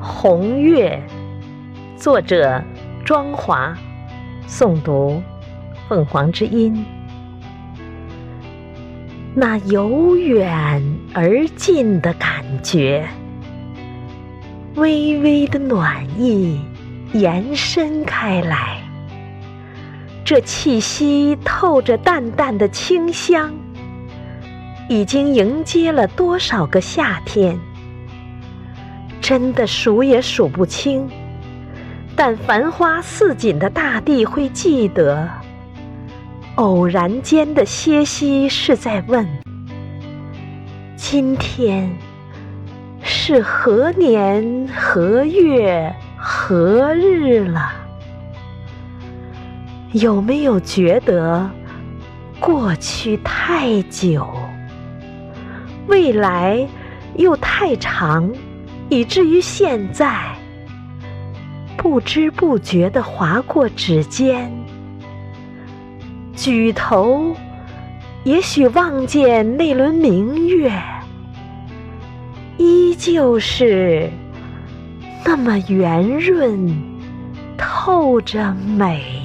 红月，作者庄华，诵读凤凰之音。那由远而近的感觉，微微的暖意延伸开来，这气息透着淡淡的清香，已经迎接了多少个夏天。真的数也数不清，但繁花似锦的大地会记得。偶然间的歇息是在问：今天是何年何月何日了？有没有觉得过去太久，未来又太长？以至于现在，不知不觉地划过指尖，举头，也许望见那轮明月，依旧是那么圆润，透着美。